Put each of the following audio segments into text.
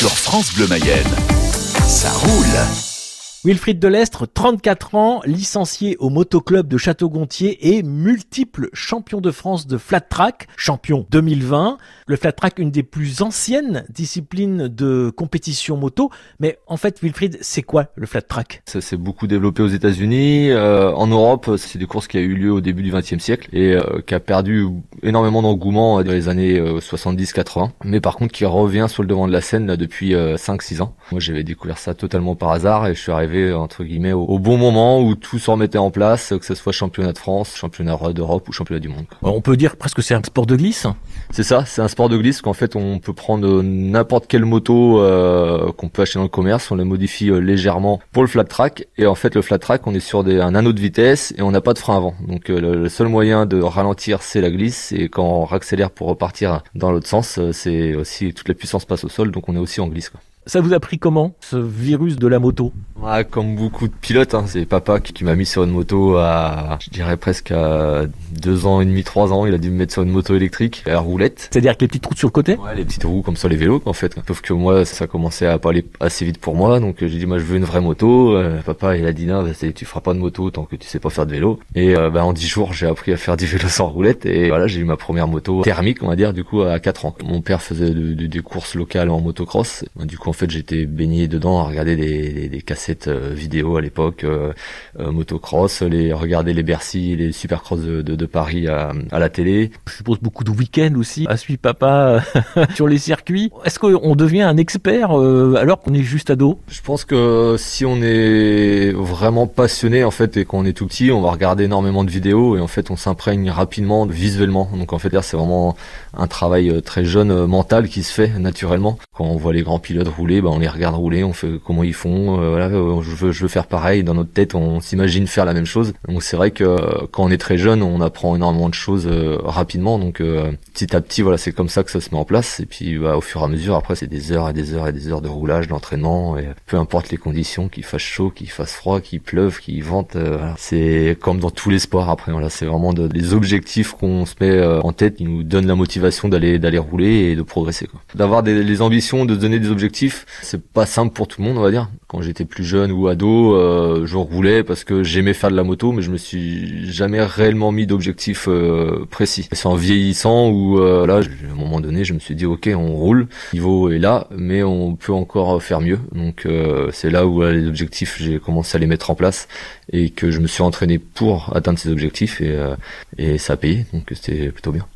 sur France Bleu Mayenne. Ça roule Wilfried Delestre, 34 ans, licencié au motoclub de Château-Gontier et multiple champion de France de flat track, champion 2020. Le flat track, une des plus anciennes disciplines de compétition moto. Mais en fait, Wilfried, c'est quoi le flat track? Ça s'est beaucoup développé aux États-Unis. Euh, en Europe, c'est des courses qui a eu lieu au début du XXe siècle et euh, qui a perdu énormément d'engouement dans les années 70-80. Euh, mais par contre, qui revient sur le devant de la scène là, depuis 5-6 ans. Moi, j'avais découvert ça totalement par hasard et je suis arrivé entre guillemets au, bon moment où tout se remettait en place, que ce soit championnat de France, championnat d'Europe ou championnat du monde. On peut dire presque c'est un sport de glisse. C'est ça, c'est un sport de glisse qu'en fait on peut prendre n'importe quelle moto euh, qu'on peut acheter dans le commerce, on la modifie euh, légèrement pour le flat track et en fait le flat track on est sur des, un anneau de vitesse et on n'a pas de frein avant. Donc euh, le, seul moyen de ralentir c'est la glisse et quand on accélère pour repartir dans l'autre sens, c'est aussi toute la puissance passe au sol donc on est aussi en glisse. Quoi. Ça vous a pris comment, ce virus de la moto ah, Comme beaucoup de pilotes, hein, c'est papa qui, m'a mis sur une moto à, je dirais presque à deux ans et demi, trois ans. Il a dû me mettre sur une moto électrique, à roulette. C'est-à-dire avec les petites roues sur le côté Ouais, les petites roues comme ça, les vélos en fait. Sauf que moi, ça commençait à pas aller assez vite pour moi, donc j'ai dit moi je veux une vraie moto. Euh, papa il a dit non, bah, tu feras pas de moto tant que tu sais pas faire de vélo. Et euh, bah, en dix jours, j'ai appris à faire du vélo sans roulette et voilà, j'ai eu ma première moto thermique, on va dire, du coup à quatre ans. Mon père faisait des courses locales en motocross. Du coup en fait j'étais baigné dedans à regarder des, des, cassettes euh, vidéo à l'époque, euh, euh, motocross, les regarder les Bercy, les supercross de, de, de Paris à, à, la télé. Je suppose beaucoup de week-ends aussi à suivre papa sur les circuits. Est-ce qu'on devient un expert alors qu'on est juste ado? Je pense que si on est vraiment passionné en fait et qu'on est tout petit, on va regarder énormément de vidéos et en fait on s'imprègne rapidement visuellement. Donc en fait c'est vraiment un travail très jeune mental qui se fait naturellement. Quand on voit les grands pilotes rouler, ben on les regarde rouler, on fait comment ils font. Euh, voilà, euh, je veux, je veux faire pareil. Dans notre tête, on s'imagine faire la même chose. Donc c'est vrai que euh, quand on est très jeune, on apprend énormément de choses rapidement. Donc petit à petit, voilà, c'est comme ça que ça se met en place. Et puis bah, au fur et à mesure, après, c'est des heures et des heures et des heures de roulage, d'entraînement. Et peu importe les conditions, qu'il fasse chaud, qu'il fasse froid, qu'il pleuve, qu'il vente, c'est comme dans tous les sports. Après, voilà, c'est vraiment des objectifs qu'on se met en tête qui nous donnent la motivation d'aller d'aller rouler et de progresser. D'avoir des ambitions, de se donner des objectifs, c'est pas simple pour tout le monde, on va dire. Quand j'étais plus jeune ou ado, euh, je roulais parce que j'aimais faire de la moto, mais je me suis jamais réellement mis d'objectif euh, précis. C'est en vieillissant où euh, là, à un moment donné, je me suis dit ok, on roule, le niveau est là, mais on peut encore faire mieux. Donc c'est là où les objectifs, j'ai commencé à les mettre en place et que je me suis entraîné pour atteindre ces objectifs et, et ça a payé. Donc c'était plutôt bien.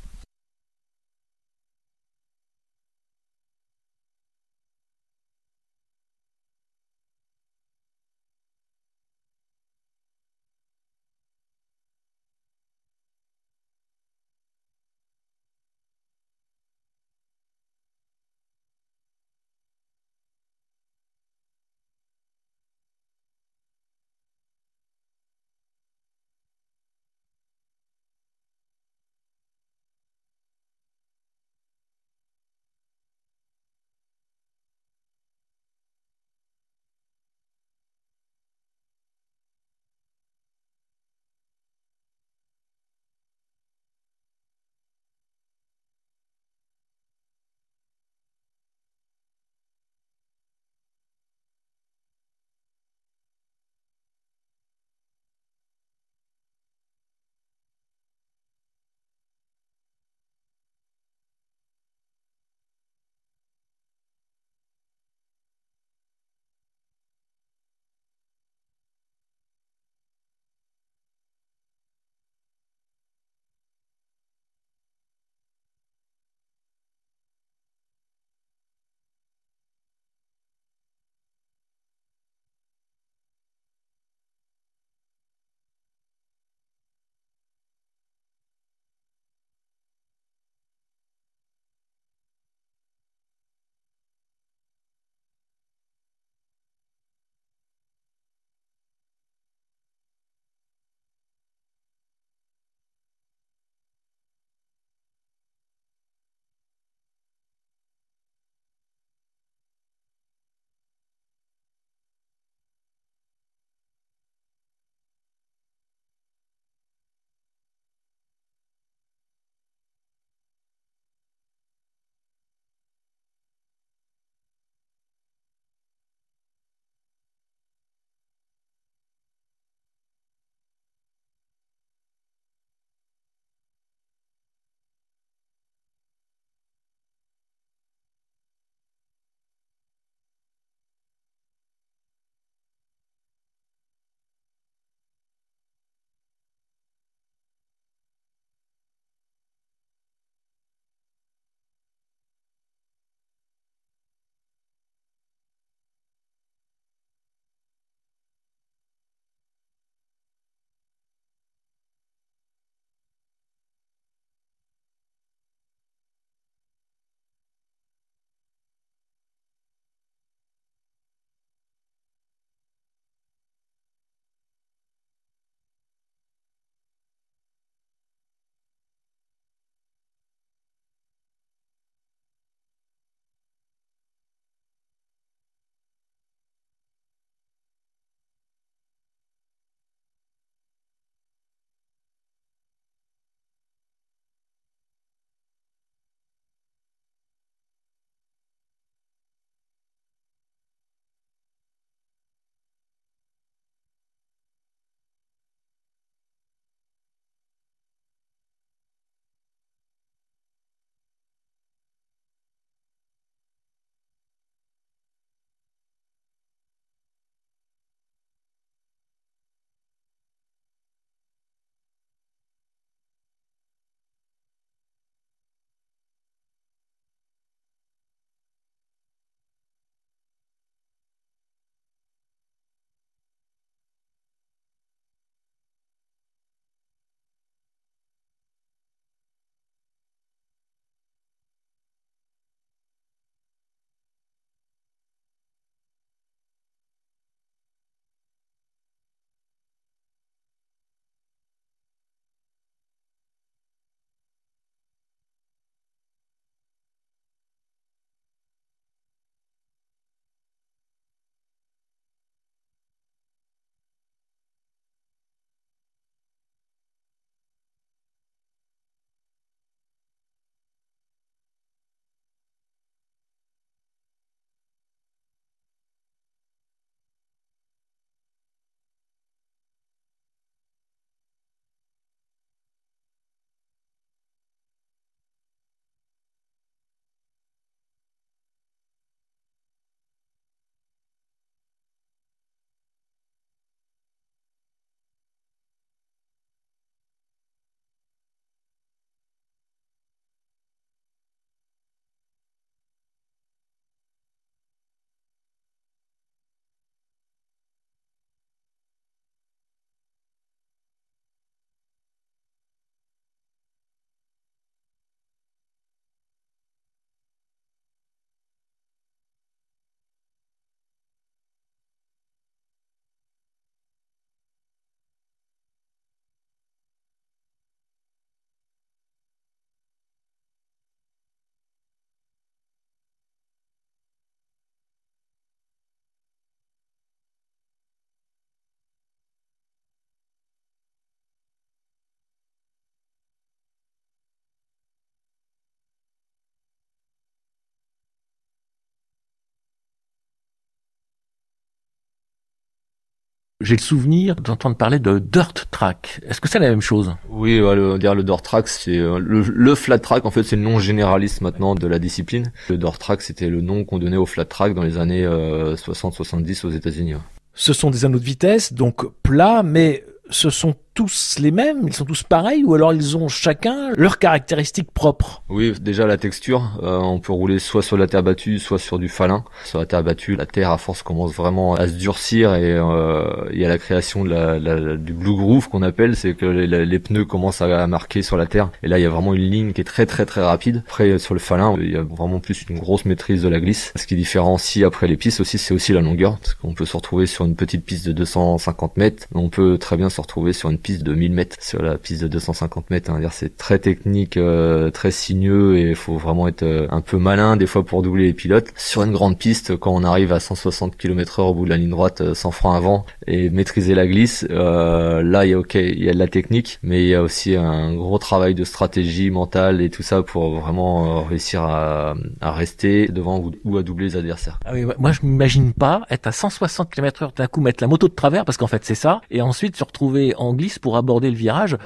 J'ai le souvenir d'entendre parler de dirt track. Est-ce que c'est la même chose? Oui, le, dire le dirt track, c'est euh, le, flat track. En fait, c'est le nom généraliste maintenant de la discipline. Le dirt track, c'était le nom qu'on donnait au flat track dans les années 60-70 aux États-Unis. Ce sont des anneaux de vitesse, donc plats, mais ce sont tous les mêmes Ils sont tous pareils ou alors ils ont chacun leurs caractéristiques propres Oui, déjà la texture, euh, on peut rouler soit sur la terre battue, soit sur du falin. Sur la terre battue, la terre à force commence vraiment à se durcir et euh, il y a la création du blue groove qu'on appelle, c'est que les, pneus commencent à, marquer sur la terre et là il y a vraiment une ligne qui est très très très rapide. Après sur le falin, il y a vraiment plus une grosse maîtrise de la glisse. Ce qui différencie après les pistes aussi, c'est aussi la longueur, parce qu'on peut se retrouver sur une petite piste de 250 mètres, on peut très bien se retrouver sur une piste de 1000 mètres sur la piste de 250 mètres. Hein. C'est très technique, euh, très sinueux et il faut vraiment être euh, un peu malin des fois pour doubler les pilotes. Sur une grande piste, quand on arrive à 160 km heure au bout de la ligne droite, euh, sans frein avant et maîtriser la glisse, là il y a ok, il y a de la technique, mais il y a aussi un gros travail de stratégie mentale et tout ça pour vraiment réussir à, à, rester devant ou, à doubler les adversaires. Ah oui, moi je m'imagine pas être à 160 km heure d'un coup mettre la moto de travers parce qu'en fait c'est ça et ensuite se retrouver en glisse pour aborder le virage.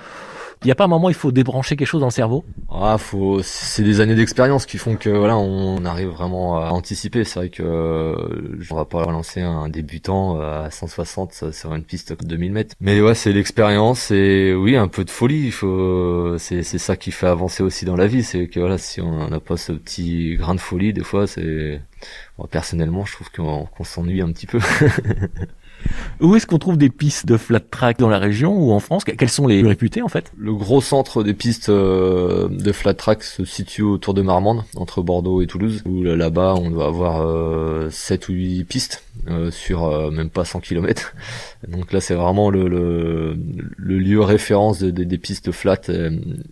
Il n'y a pas un moment où il faut débrancher quelque chose dans le cerveau? Ah, faut. C'est des années d'expérience qui font que voilà, on arrive vraiment à anticiper. C'est vrai que euh, on va pas lancer un débutant à 160 sur une piste de 2000 mètres. Mais ouais, c'est l'expérience et oui, un peu de folie. Il faut. C'est c'est ça qui fait avancer aussi dans la vie. C'est que voilà, si on n'a pas ce petit grain de folie, des fois, c'est. personnellement, je trouve qu'on s'ennuie un petit peu. Où est-ce qu'on trouve des pistes de flat track dans la région ou en France? Quelles sont les réputées en fait? Le gros centre des pistes euh, de flat track se situe autour de Marmande, entre Bordeaux et Toulouse, où là-bas on doit avoir 7 euh, ou 8 pistes euh, sur même pas 100 km. Donc là c'est vraiment le, le, lieu référence des pistes flat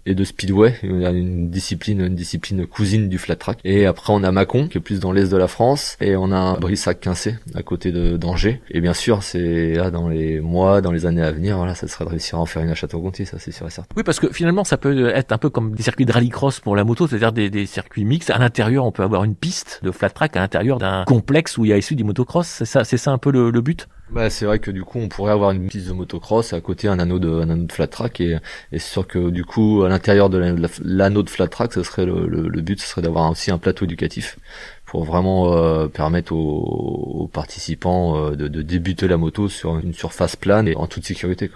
et de speedway. Une discipline, une discipline cousine du flat track. Et après on a Mâcon qui est plus dans l'est de la France et on a Brissac-Quincé à côté de d'Angers. Et bien sûr c'est là dans les mois, dans les années à venir, voilà, ça serait de réussir à en faire une à Château-Gontier, ça c'est sûr et certain. Oui, parce que finalement, ça peut être un peu comme des circuits de rallycross pour la moto, c'est-à-dire des, circuits mixtes. À l'intérieur, on peut avoir une piste de flat track à l'intérieur d'un complexe où il y a issu du motocross. C'est ça, c'est ça un peu le, but? Bah, c'est vrai que du coup on pourrait avoir une piste de motocross à côté un anneau de, un anneau de flat track et, et c'est sûr que du coup à l'intérieur de l'anneau de flat track ce serait le, le but ce serait d'avoir aussi un plateau éducatif pour vraiment euh, permettre aux, participants euh, de, débuter la moto sur une surface plane et en toute sécurité.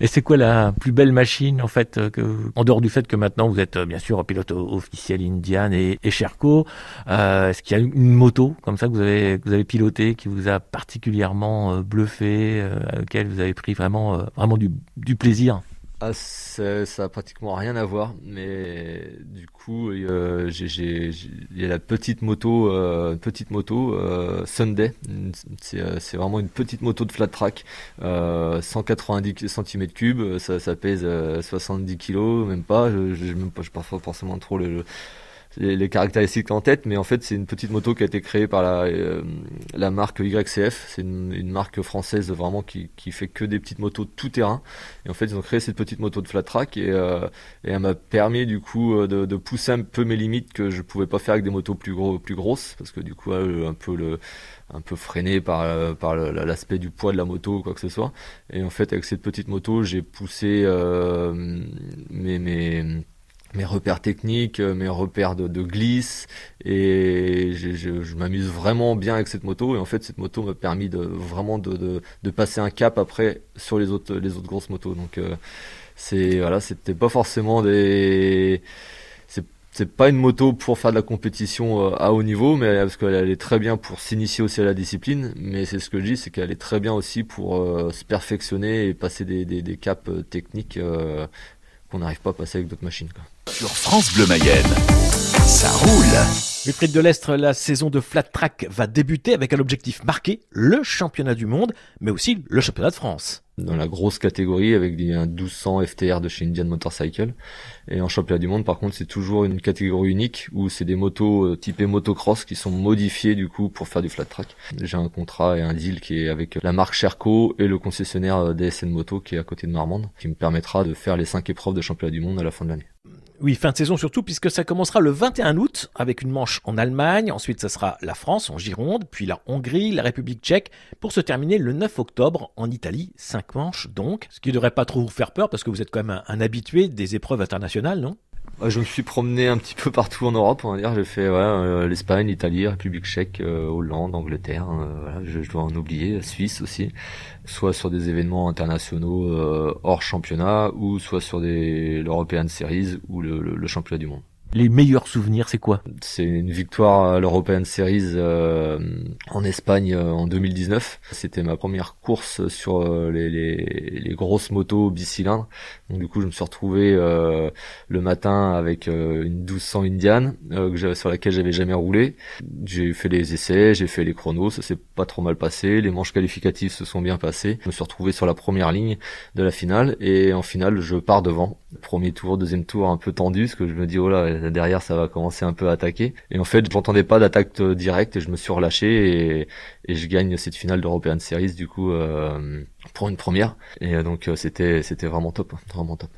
Et c'est quoi la plus belle machine en fait euh, que, en dehors du fait que maintenant vous êtes bien sûr pilote officiel Indian et, et Sherco, est-ce qu'il y a une moto comme ça que vous avez vous avez piloté qui vous a particulièrement bluffé, à laquelle vous avez pris vraiment vraiment du, du plaisir? Ah, ça, ça a pratiquement rien à voir, mais du coup, euh, il y a la petite moto, euh, petite moto euh, Sunday. C'est, euh, c'est vraiment une petite moto de flat track, 190 cm3, ça, ça pèse 70 kg, même pas. Je, je, même pas, pas forcément trop le les, caractéristiques en tête, mais en fait c'est une petite moto qui a été créée par la, euh, marque YCF, c'est une, marque française vraiment qui, qui fait que des petites motos tout terrain. Et en fait ils ont créé cette petite moto de flat track et, euh, elle m'a permis du coup euh, de, pousser un peu mes limites que je pouvais pas faire avec des motos plus gros, plus grosses, parce que du coup un peu le un peu freiné par, par l'aspect du poids de la moto ou quoi que ce soit. Et en fait avec cette petite moto j'ai poussé mes, mes mes repères techniques, euh, mes repères de, glisse et je, m'amuse vraiment bien avec cette moto et en fait cette moto m'a permis de vraiment de, de, passer un cap après sur les autres les autres grosses motos donc euh, c'est voilà c'était pas forcément des c'est pas une moto pour faire de la compétition euh, à haut niveau, mais parce qu'elle est très bien pour s'initier aussi à la discipline. Mais c'est ce que je dis, c'est qu'elle est très bien aussi pour se perfectionner et passer des, des, des caps techniques qu'on n'arrive pas à passer avec d'autres machines. Sur France Bleu Mayenne, ça roule. Le prix de l'Est, la saison de flat track va débuter avec un objectif marqué, le championnat du monde, mais aussi le championnat de France. Dans la grosse catégorie avec des 1200 FTR de chez Indian Motorcycle. Et en championnat du monde, par contre, c'est toujours une catégorie unique où c'est des motos euh, typées motocross qui sont modifiées du coup pour faire du flat track. J'ai un contrat et un deal qui est avec la marque Sherco et le concessionnaire euh, DSN Moto qui est à côté de Marmande, qui me permettra de faire les cinq épreuves de championnat du monde à la fin de l'année Oui, fin de saison surtout, puisque ça commencera le 21 août avec une manche en Allemagne, ensuite ça sera la France en Gironde, puis la Hongrie, la République tchèque, pour se terminer le 9 octobre en Italie, cinq manches donc, ce qui ne devrait pas trop vous faire peur parce que vous êtes quand même un habitué des épreuves internationales, non? Je me suis promené un petit peu partout en Europe, on va dire. J'ai fait ouais, euh, l'Espagne, l'Italie, République tchèque, euh, Hollande, Angleterre. Euh, voilà, je, je, dois en oublier, Suisse aussi. Soit sur des événements internationaux hors championnat, ou soit sur des l'European Series ou le, le championnat du monde les meilleurs souvenirs, c'est quoi? C'est une victoire à l'European Series euh, en Espagne euh, en 2019. C'était ma première course sur euh, les, les, les, grosses motos bicylindres. Donc du coup, je me suis retrouvé le matin avec une 1200 Indian sur laquelle j'avais jamais roulé. J'ai fait les essais, j'ai fait les chronos, ça s'est pas trop mal passé. Les manches qualificatives se sont bien passées. Je me suis retrouvé sur la première ligne de la finale et en finale, je pars devant. Premier tour, deuxième tour un peu tendu, parce que je me dis oh là derrière ça va commencer un peu à attaquer. Et en fait, j'entendais pas d'attaque euh, directe et je me suis relâché et, je gagne cette finale d'European Series du coup euh, pour une première. Et euh, donc c'était c'était vraiment top, vraiment top.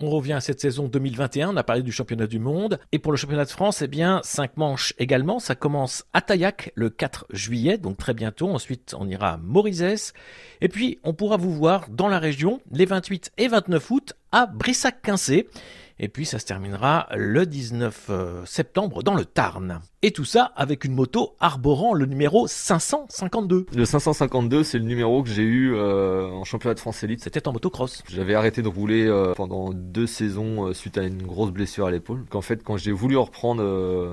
On revient à cette saison 2021, on a parlé du championnat du monde. Et pour le championnat de France, eh bien, cinq manches également. Ça commence à Taillac le 4 juillet, donc très bientôt. Ensuite, on ira à Morizès. Et puis, on pourra vous voir dans la région les 28 et 29 août à Brissac-Quincé. Et puis ça se terminera le 19 euh, septembre dans le Tarn. Et tout ça avec une moto arborant le numéro 552. Le 552, c'est le numéro que j'ai eu euh, en championnat de France élite. C'était en motocross. J'avais arrêté de rouler euh, pendant deux saisons euh, suite à une grosse blessure à l'épaule. Qu'en fait, quand j'ai voulu reprendre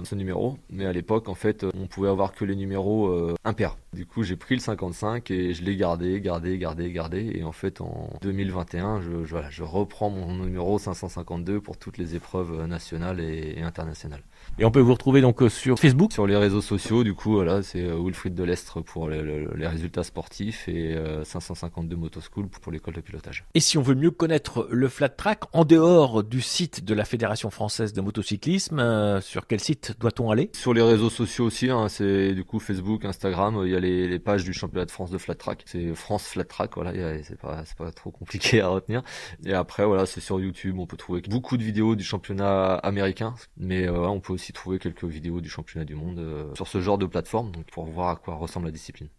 ce numéro, mais à l'époque, en fait, on pouvait avoir que les numéros impairs. Du coup, j'ai pris le 55 et je l'ai gardé, gardé, gardé, gardé. Et en fait, en 2021, je, je, voilà, je reprends mon numéro 552 pour toutes les épreuves nationales et internationales. Et on peut vous retrouver donc sur Facebook Sur les réseaux sociaux, du coup, voilà, c'est euh, Wilfried Delestre pour les, les, résultats sportifs et 552 euh, Motoschool pour l'école de pilotage. Et si on veut mieux connaître le flat track, en dehors du site de la Fédération française de motocyclisme, sur quel site doit-on aller? Sur les réseaux sociaux aussi, hein, c'est du coup Facebook, Instagram, il y a les, les, pages du championnat de France de flat track. C'est France flat track, voilà, c'est pas, pas trop compliqué à retenir. Et après, voilà, c'est sur YouTube, on peut trouver beaucoup de vidéos du championnat américain, mais on peut aussi trouver quelques vidéos du championnat du monde euh, sur ce genre de plateforme, donc pour voir à quoi ressemble la discipline.